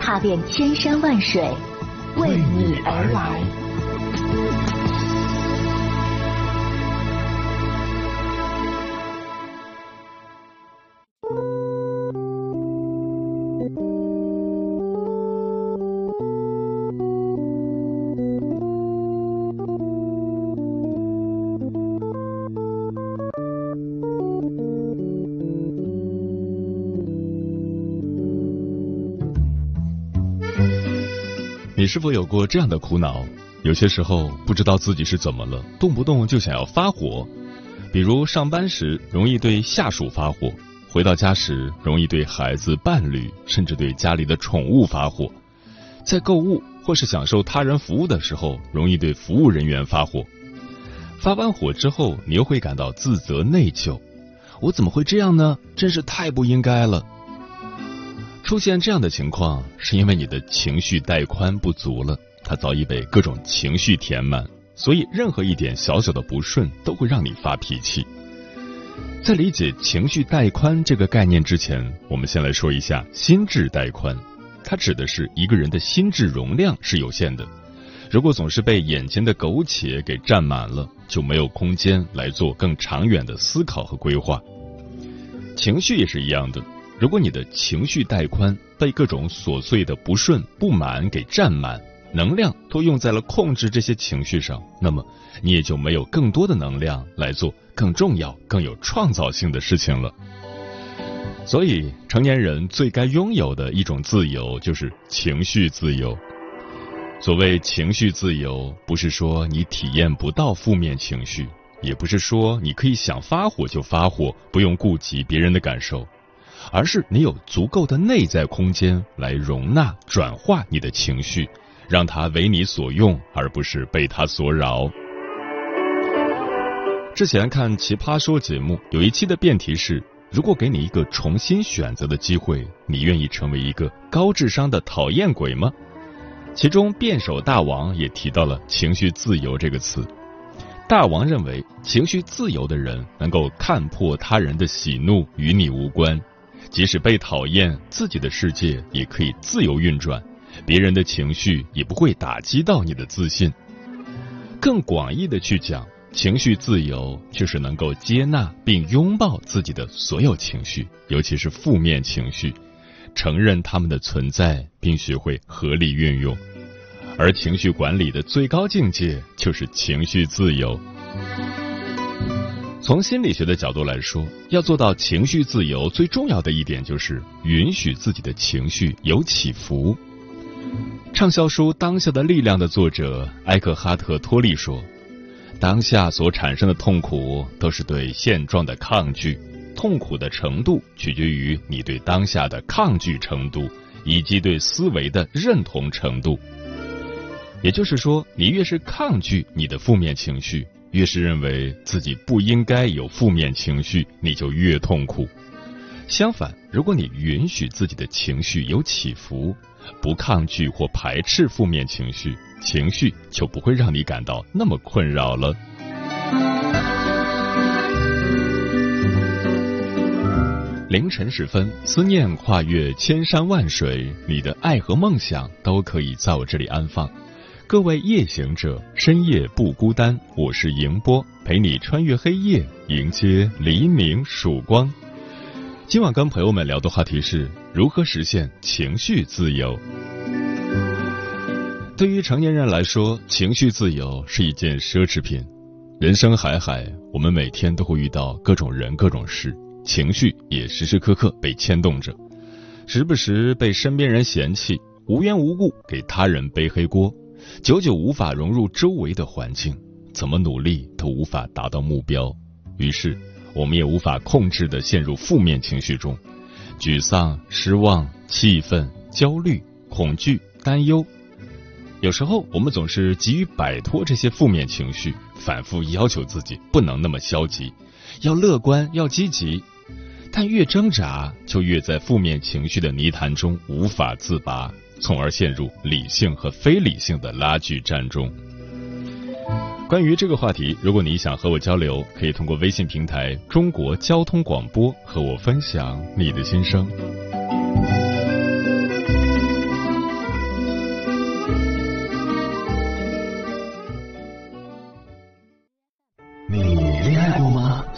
踏遍千山万水，为你而来。你是否有过这样的苦恼？有些时候不知道自己是怎么了，动不动就想要发火。比如上班时容易对下属发火，回到家时容易对孩子、伴侣，甚至对家里的宠物发火。在购物或是享受他人服务的时候，容易对服务人员发火。发完火之后，你又会感到自责内疚：我怎么会这样呢？真是太不应该了。出现这样的情况，是因为你的情绪带宽不足了，它早已被各种情绪填满，所以任何一点小小的不顺都会让你发脾气。在理解情绪带宽这个概念之前，我们先来说一下心智带宽。它指的是一个人的心智容量是有限的，如果总是被眼前的苟且给占满了，就没有空间来做更长远的思考和规划。情绪也是一样的。如果你的情绪带宽被各种琐碎的不顺、不满给占满，能量都用在了控制这些情绪上，那么你也就没有更多的能量来做更重要、更有创造性的事情了。所以，成年人最该拥有的一种自由就是情绪自由。所谓情绪自由，不是说你体验不到负面情绪，也不是说你可以想发火就发火，不用顾及别人的感受。而是你有足够的内在空间来容纳、转化你的情绪，让它为你所用，而不是被它所扰。之前看《奇葩说》节目，有一期的辩题是：如果给你一个重新选择的机会，你愿意成为一个高智商的讨厌鬼吗？其中辩手大王也提到了“情绪自由”这个词。大王认为，情绪自由的人能够看破他人的喜怒，与你无关。即使被讨厌，自己的世界也可以自由运转，别人的情绪也不会打击到你的自信。更广义的去讲，情绪自由就是能够接纳并拥抱自己的所有情绪，尤其是负面情绪，承认他们的存在，并学会合理运用。而情绪管理的最高境界就是情绪自由。从心理学的角度来说，要做到情绪自由，最重要的一点就是允许自己的情绪有起伏。畅销书《当下的力量》的作者埃克哈特·托利说：“当下所产生的痛苦都是对现状的抗拒，痛苦的程度取决于你对当下的抗拒程度以及对思维的认同程度。也就是说，你越是抗拒你的负面情绪。”越是认为自己不应该有负面情绪，你就越痛苦。相反，如果你允许自己的情绪有起伏，不抗拒或排斥负面情绪，情绪就不会让你感到那么困扰了。凌晨时分，思念跨越千山万水，你的爱和梦想都可以在我这里安放。各位夜行者，深夜不孤单。我是迎波，陪你穿越黑夜，迎接黎明曙光。今晚跟朋友们聊的话题是如何实现情绪自由。对于成年人来说，情绪自由是一件奢侈品。人生海海，我们每天都会遇到各种人、各种事，情绪也时时刻刻被牵动着，时不时被身边人嫌弃，无缘无故给他人背黑锅。久久无法融入周围的环境，怎么努力都无法达到目标，于是我们也无法控制的陷入负面情绪中，沮丧、失望、气愤、焦虑、恐惧、担忧。有时候我们总是急于摆脱这些负面情绪，反复要求自己不能那么消极，要乐观，要积极。但越挣扎，就越在负面情绪的泥潭中无法自拔，从而陷入理性和非理性的拉锯战中。关于这个话题，如果你想和我交流，可以通过微信平台“中国交通广播”和我分享你的心声。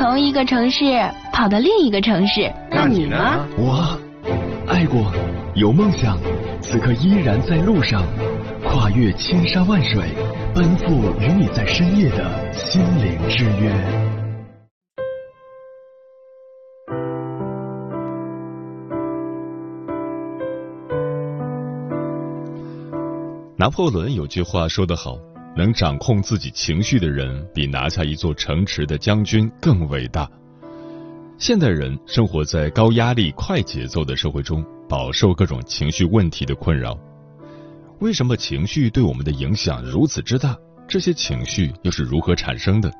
从一个城市跑到另一个城市。那你呢？我爱过，有梦想，此刻依然在路上，跨越千山万水，奔赴与你在深夜的心灵之约。拿破仑有句话说得好：“能掌控自己情绪的人，比拿下一座城池的将军更伟大。”现代人生活在高压力、快节奏的社会中，饱受各种情绪问题的困扰。为什么情绪对我们的影响如此之大？这些情绪又是如何产生的？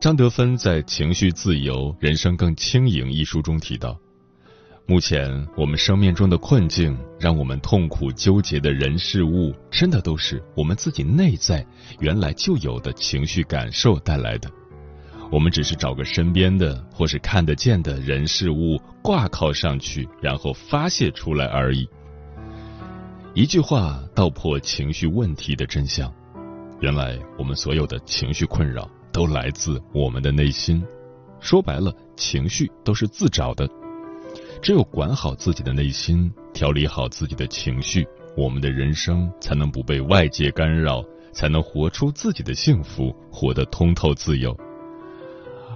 张德芬在《情绪自由，人生更轻盈》一书中提到，目前我们生命中的困境，让我们痛苦纠结的人事物，真的都是我们自己内在原来就有的情绪感受带来的。我们只是找个身边的或是看得见的人事物挂靠上去，然后发泄出来而已。一句话道破情绪问题的真相：原来我们所有的情绪困扰都来自我们的内心。说白了，情绪都是自找的。只有管好自己的内心，调理好自己的情绪，我们的人生才能不被外界干扰，才能活出自己的幸福，活得通透自由。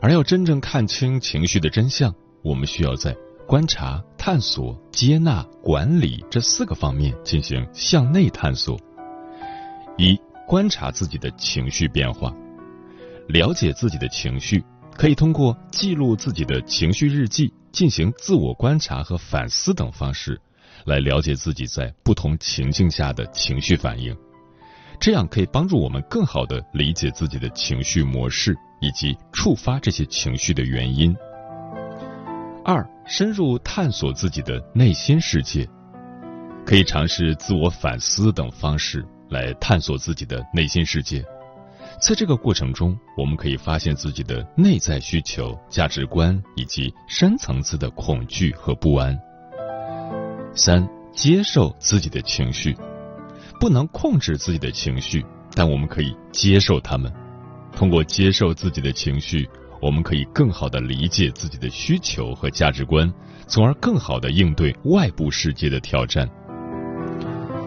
而要真正看清情绪的真相，我们需要在观察、探索、接纳、管理这四个方面进行向内探索。一、观察自己的情绪变化，了解自己的情绪，可以通过记录自己的情绪日记、进行自我观察和反思等方式，来了解自己在不同情境下的情绪反应。这样可以帮助我们更好的理解自己的情绪模式。以及触发这些情绪的原因。二、深入探索自己的内心世界，可以尝试自我反思等方式来探索自己的内心世界。在这个过程中，我们可以发现自己的内在需求、价值观以及深层次的恐惧和不安。三、接受自己的情绪，不能控制自己的情绪，但我们可以接受他们。通过接受自己的情绪，我们可以更好的理解自己的需求和价值观，从而更好的应对外部世界的挑战。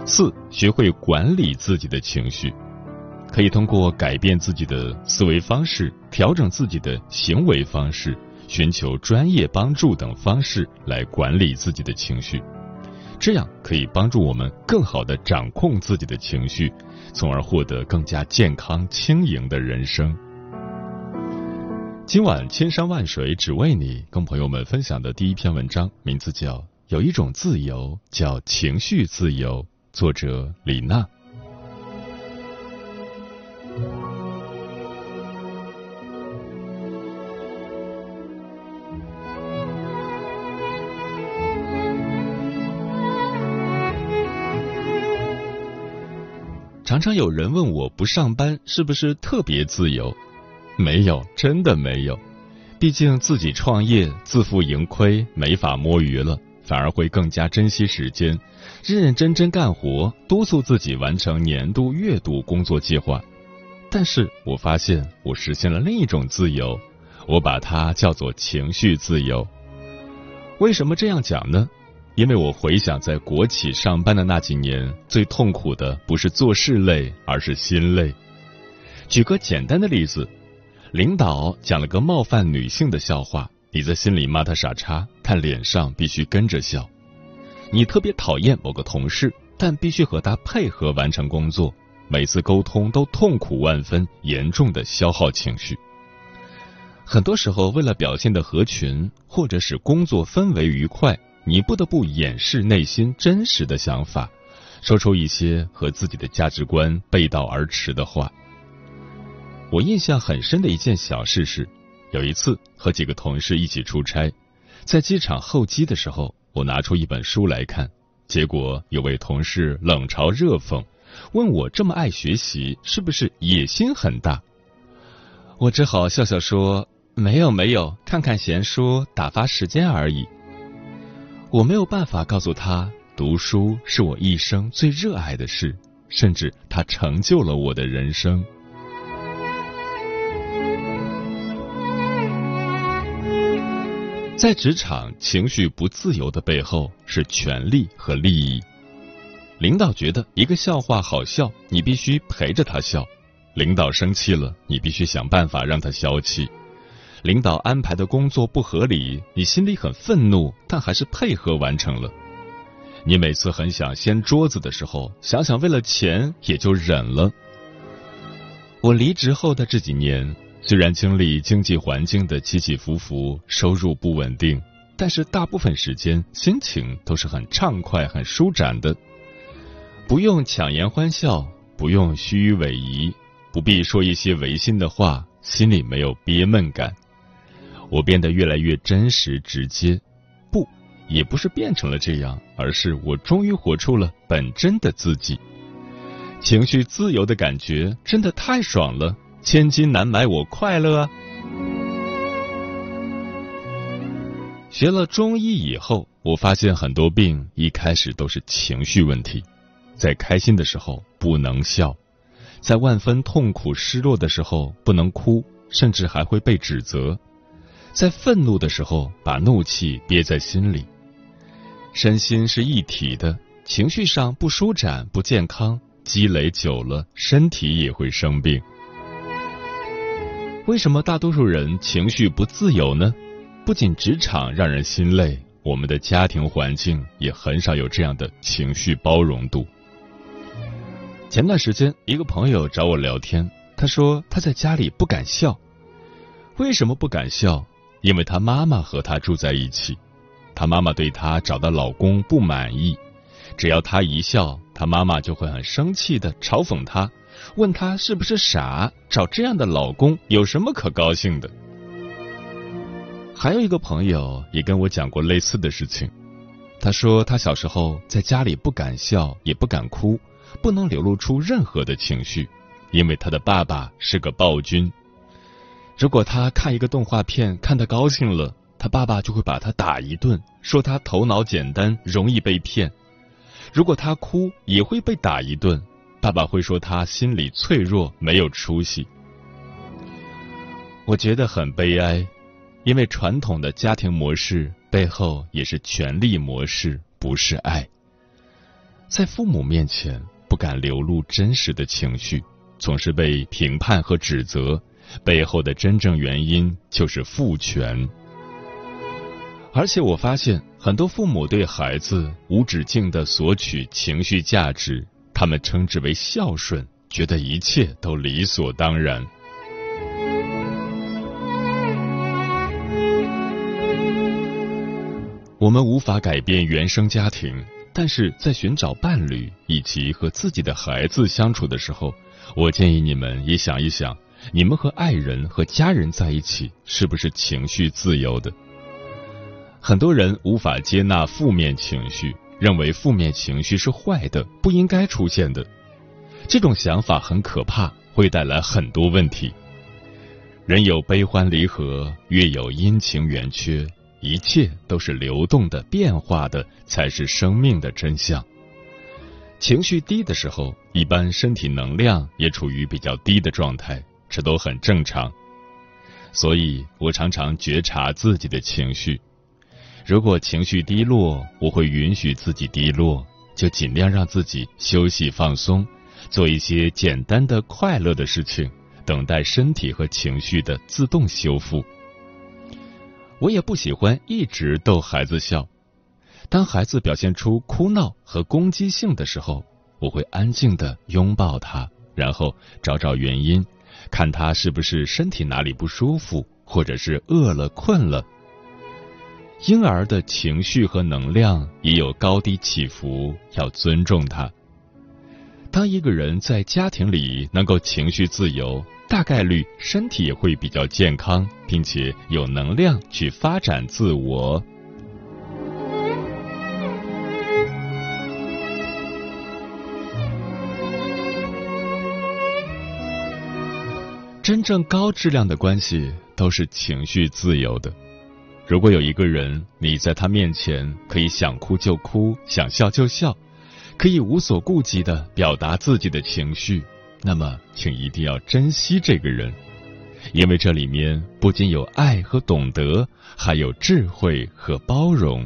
四、学会管理自己的情绪，可以通过改变自己的思维方式、调整自己的行为方式、寻求专业帮助等方式来管理自己的情绪。这样可以帮助我们更好的掌控自己的情绪，从而获得更加健康轻盈的人生。今晚千山万水只为你，跟朋友们分享的第一篇文章，名字叫《有一种自由叫情绪自由》，作者李娜。常常有人问我不上班是不是特别自由？没有，真的没有。毕竟自己创业自负盈亏，没法摸鱼了，反而会更加珍惜时间，认认真真干活，督促自己完成年度、月度工作计划。但是我发现我实现了另一种自由，我把它叫做情绪自由。为什么这样讲呢？因为我回想在国企上班的那几年，最痛苦的不是做事累，而是心累。举个简单的例子，领导讲了个冒犯女性的笑话，你在心里骂他傻叉，但脸上必须跟着笑。你特别讨厌某个同事，但必须和他配合完成工作，每次沟通都痛苦万分，严重的消耗情绪。很多时候，为了表现的合群，或者使工作氛围愉快，你不得不掩饰内心真实的想法，说出一些和自己的价值观背道而驰的话。我印象很深的一件小事是，有一次和几个同事一起出差，在机场候机的时候，我拿出一本书来看，结果有位同事冷嘲热讽，问我这么爱学习是不是野心很大？我只好笑笑说。没有没有，看看闲书打发时间而已。我没有办法告诉他，读书是我一生最热爱的事，甚至它成就了我的人生。在职场，情绪不自由的背后是权力和利益。领导觉得一个笑话好笑，你必须陪着他笑；领导生气了，你必须想办法让他消气。领导安排的工作不合理，你心里很愤怒，但还是配合完成了。你每次很想掀桌子的时候，想想为了钱也就忍了。我离职后的这几年，虽然经历经济环境的起起伏伏，收入不稳定，但是大部分时间心情都是很畅快、很舒展的。不用强颜欢笑，不用虚与委蛇，不必说一些违心的话，心里没有憋闷感。我变得越来越真实直接，不，也不是变成了这样，而是我终于活出了本真的自己。情绪自由的感觉真的太爽了，千金难买我快乐啊！学了中医以后，我发现很多病一开始都是情绪问题，在开心的时候不能笑，在万分痛苦失落的时候不能哭，甚至还会被指责。在愤怒的时候，把怒气憋在心里，身心是一体的，情绪上不舒展、不健康，积累久了，身体也会生病。为什么大多数人情绪不自由呢？不仅职场让人心累，我们的家庭环境也很少有这样的情绪包容度。前段时间，一个朋友找我聊天，他说他在家里不敢笑，为什么不敢笑？因为她妈妈和她住在一起，她妈妈对她找的老公不满意，只要她一笑，她妈妈就会很生气的嘲讽她，问她是不是傻，找这样的老公有什么可高兴的。还有一个朋友也跟我讲过类似的事情，他说他小时候在家里不敢笑，也不敢哭，不能流露出任何的情绪，因为他的爸爸是个暴君。如果他看一个动画片看得高兴了，他爸爸就会把他打一顿，说他头脑简单，容易被骗；如果他哭，也会被打一顿，爸爸会说他心理脆弱，没有出息。我觉得很悲哀，因为传统的家庭模式背后也是权力模式，不是爱。在父母面前不敢流露真实的情绪，总是被评判和指责。背后的真正原因就是父权，而且我发现很多父母对孩子无止境的索取情绪价值，他们称之为孝顺，觉得一切都理所当然。我们无法改变原生家庭，但是在寻找伴侣以及和自己的孩子相处的时候，我建议你们也想一想。你们和爱人和家人在一起，是不是情绪自由的？很多人无法接纳负面情绪，认为负面情绪是坏的，不应该出现的。这种想法很可怕，会带来很多问题。人有悲欢离合，月有阴晴圆缺，一切都是流动的、变化的，才是生命的真相。情绪低的时候，一般身体能量也处于比较低的状态。这都很正常，所以我常常觉察自己的情绪。如果情绪低落，我会允许自己低落，就尽量让自己休息放松，做一些简单的快乐的事情，等待身体和情绪的自动修复。我也不喜欢一直逗孩子笑。当孩子表现出哭闹和攻击性的时候，我会安静的拥抱他，然后找找原因，看他是不是身体哪里不舒服，或者是饿了困了。婴儿的情绪和能量也有高低起伏，要尊重他。当一个人在家庭里能够情绪自由，大概率身体也会比较健康，并且有能量去发展自我。真正高质量的关系都是情绪自由的。如果有一个人，你在他面前可以想哭就哭，想笑就笑，可以无所顾忌的表达自己的情绪，那么请一定要珍惜这个人，因为这里面不仅有爱和懂得，还有智慧和包容。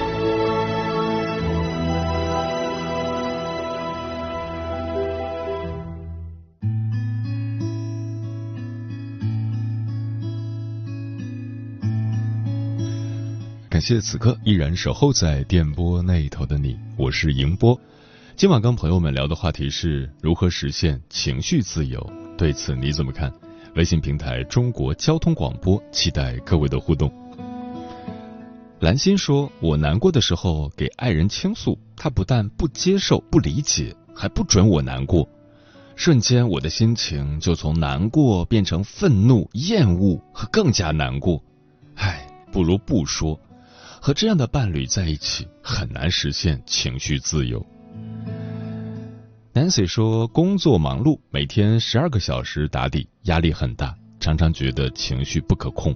谢此刻依然守候在电波那头的你，我是迎波。今晚跟朋友们聊的话题是如何实现情绪自由，对此你怎么看？微信平台中国交通广播，期待各位的互动。兰心说：“我难过的时候给爱人倾诉，他不但不接受、不理解，还不准我难过。瞬间，我的心情就从难过变成愤怒、厌恶和更加难过。唉，不如不说。”和这样的伴侣在一起很难实现情绪自由。Nancy 说，工作忙碌，每天十二个小时打底，压力很大，常常觉得情绪不可控。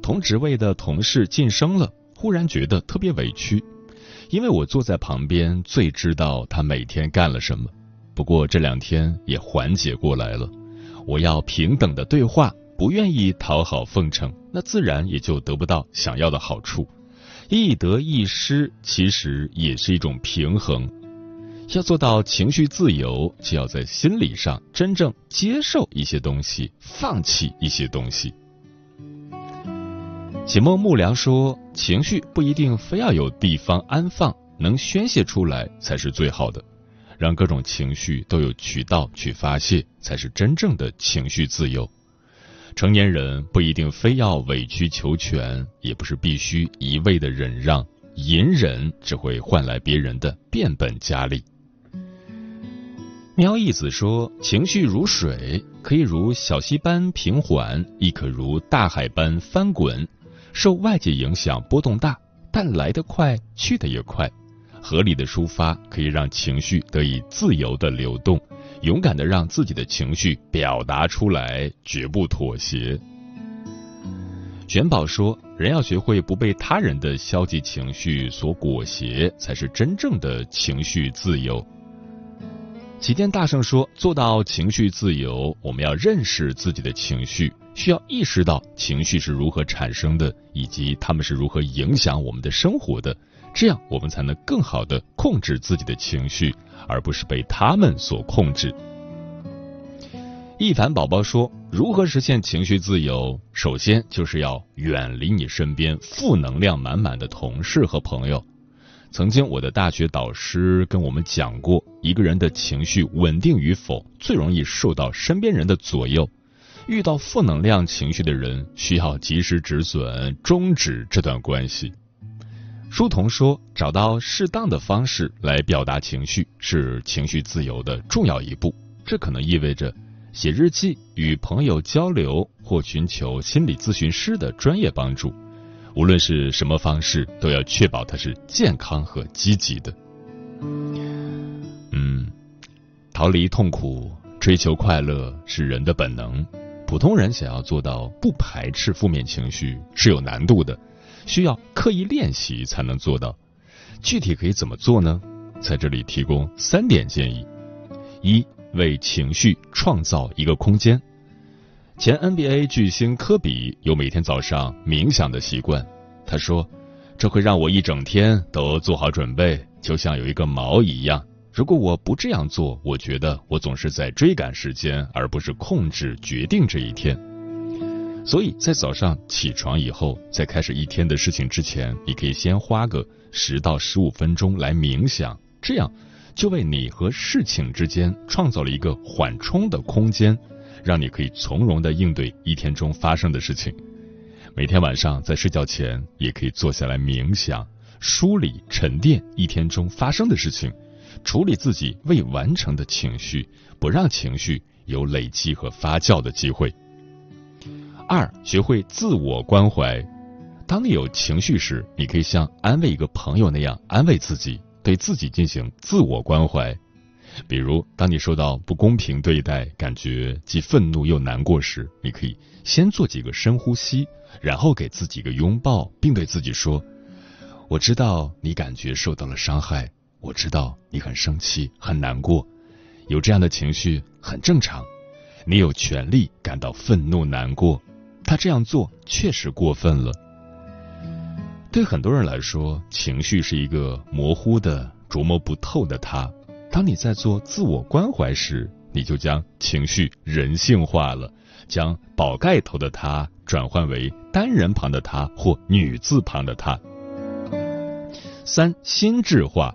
同职位的同事晋升了，忽然觉得特别委屈，因为我坐在旁边，最知道他每天干了什么。不过这两天也缓解过来了，我要平等的对话，不愿意讨好奉承，那自然也就得不到想要的好处。一得一失，其实也是一种平衡。要做到情绪自由，就要在心理上真正接受一些东西，放弃一些东西。启梦木良说：“情绪不一定非要有地方安放，能宣泄出来才是最好的。让各种情绪都有渠道去发泄，才是真正的情绪自由。”成年人不一定非要委曲求全，也不是必须一味的忍让，隐忍只会换来别人的变本加厉。喵一子说：“情绪如水，可以如小溪般平缓，亦可如大海般翻滚。受外界影响波动大，但来得快，去得也快。合理的抒发可以让情绪得以自由的流动。”勇敢的让自己的情绪表达出来，绝不妥协。玄宝说：“人要学会不被他人的消极情绪所裹挟，才是真正的情绪自由。”齐天大圣说：“做到情绪自由，我们要认识自己的情绪，需要意识到情绪是如何产生的，以及他们是如何影响我们的生活的。这样，我们才能更好的控制自己的情绪。”而不是被他们所控制。一凡宝宝说：“如何实现情绪自由？首先就是要远离你身边负能量满满的同事和朋友。”曾经我的大学导师跟我们讲过，一个人的情绪稳定与否，最容易受到身边人的左右。遇到负能量情绪的人，需要及时止损，终止这段关系。书童说：“找到适当的方式来表达情绪，是情绪自由的重要一步。这可能意味着写日记、与朋友交流或寻求心理咨询师的专业帮助，无论是什么方式，都要确保它是健康和积极的。嗯，逃离痛苦、追求快乐是人的本能。普通人想要做到不排斥负面情绪是有难度的，需要刻意练习才能做到。具体可以怎么做呢？在这里提供三点建议：一、为情绪创造一个空间。前 NBA 巨星科比有每天早上冥想的习惯。他说：“这会让我一整天都做好准备，就像有一个锚一样。如果我不这样做，我觉得我总是在追赶时间，而不是控制决定这一天。所以在早上起床以后，在开始一天的事情之前，你可以先花个十到十五分钟来冥想，这样就为你和事情之间创造了一个缓冲的空间。”让你可以从容的应对一天中发生的事情。每天晚上在睡觉前，也可以坐下来冥想，梳理沉淀一天中发生的事情，处理自己未完成的情绪，不让情绪有累积和发酵的机会。二，学会自我关怀。当你有情绪时，你可以像安慰一个朋友那样安慰自己，对自己进行自我关怀。比如，当你受到不公平对待，感觉既愤怒又难过时，你可以先做几个深呼吸，然后给自己一个拥抱，并对自己说：“我知道你感觉受到了伤害，我知道你很生气、很难过，有这样的情绪很正常，你有权利感到愤怒、难过。他这样做确实过分了。”对很多人来说，情绪是一个模糊的、琢磨不透的他。当你在做自我关怀时，你就将情绪人性化了，将宝盖头的他转换为单人旁的他或女字旁的他。三心智化，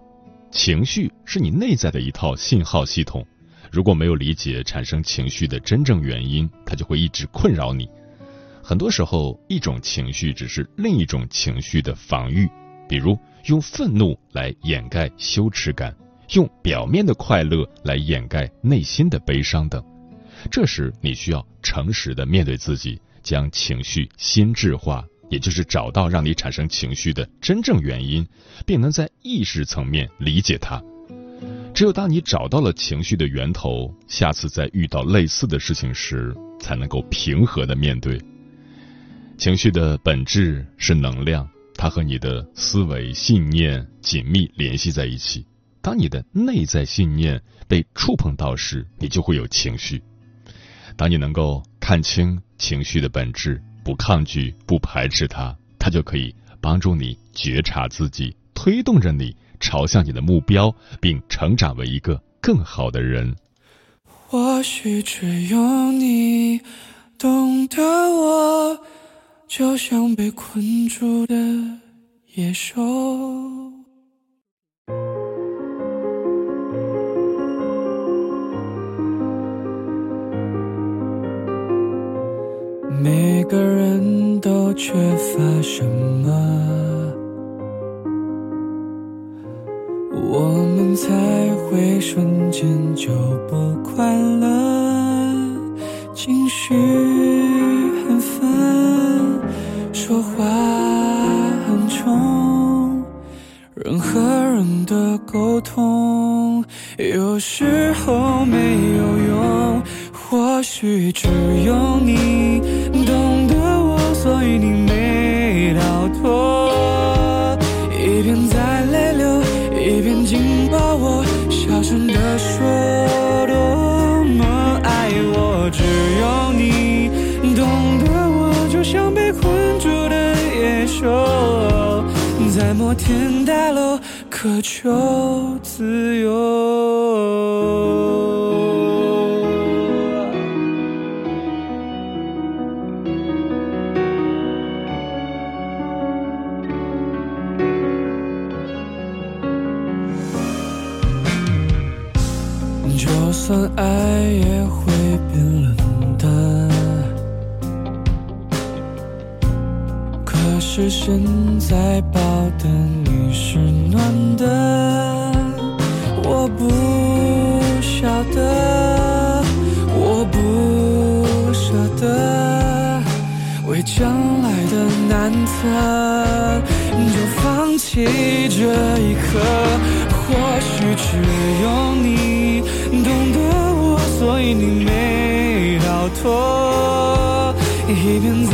情绪是你内在的一套信号系统，如果没有理解产生情绪的真正原因，它就会一直困扰你。很多时候，一种情绪只是另一种情绪的防御，比如用愤怒来掩盖羞耻感。用表面的快乐来掩盖内心的悲伤等，这时你需要诚实的面对自己，将情绪心智化，也就是找到让你产生情绪的真正原因，并能在意识层面理解它。只有当你找到了情绪的源头，下次在遇到类似的事情时，才能够平和的面对。情绪的本质是能量，它和你的思维信念紧密联系在一起。当你的内在信念被触碰到时，你就会有情绪。当你能够看清情绪的本质，不抗拒、不排斥它，它就可以帮助你觉察自己，推动着你朝向你的目标，并成长为一个更好的人。或许只有你懂得我，就像被困住的野兽。每个人都缺乏什么，我们才会瞬间就不快乐？情绪，说话很冲，人和人的沟通有时候没有用。或许只有你摩天大楼渴求自由。就算爱是现在抱的你是暖的。我不晓得，我不舍得，为将来的难测，就放弃这一刻。或许只有你懂得我，所以你没逃脱。一边在，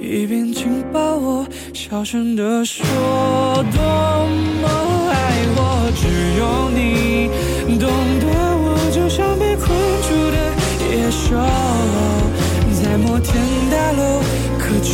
一边紧抱我，小声地说多么爱我。只有你懂得我，就像被困住的野兽，在摩天大楼渴求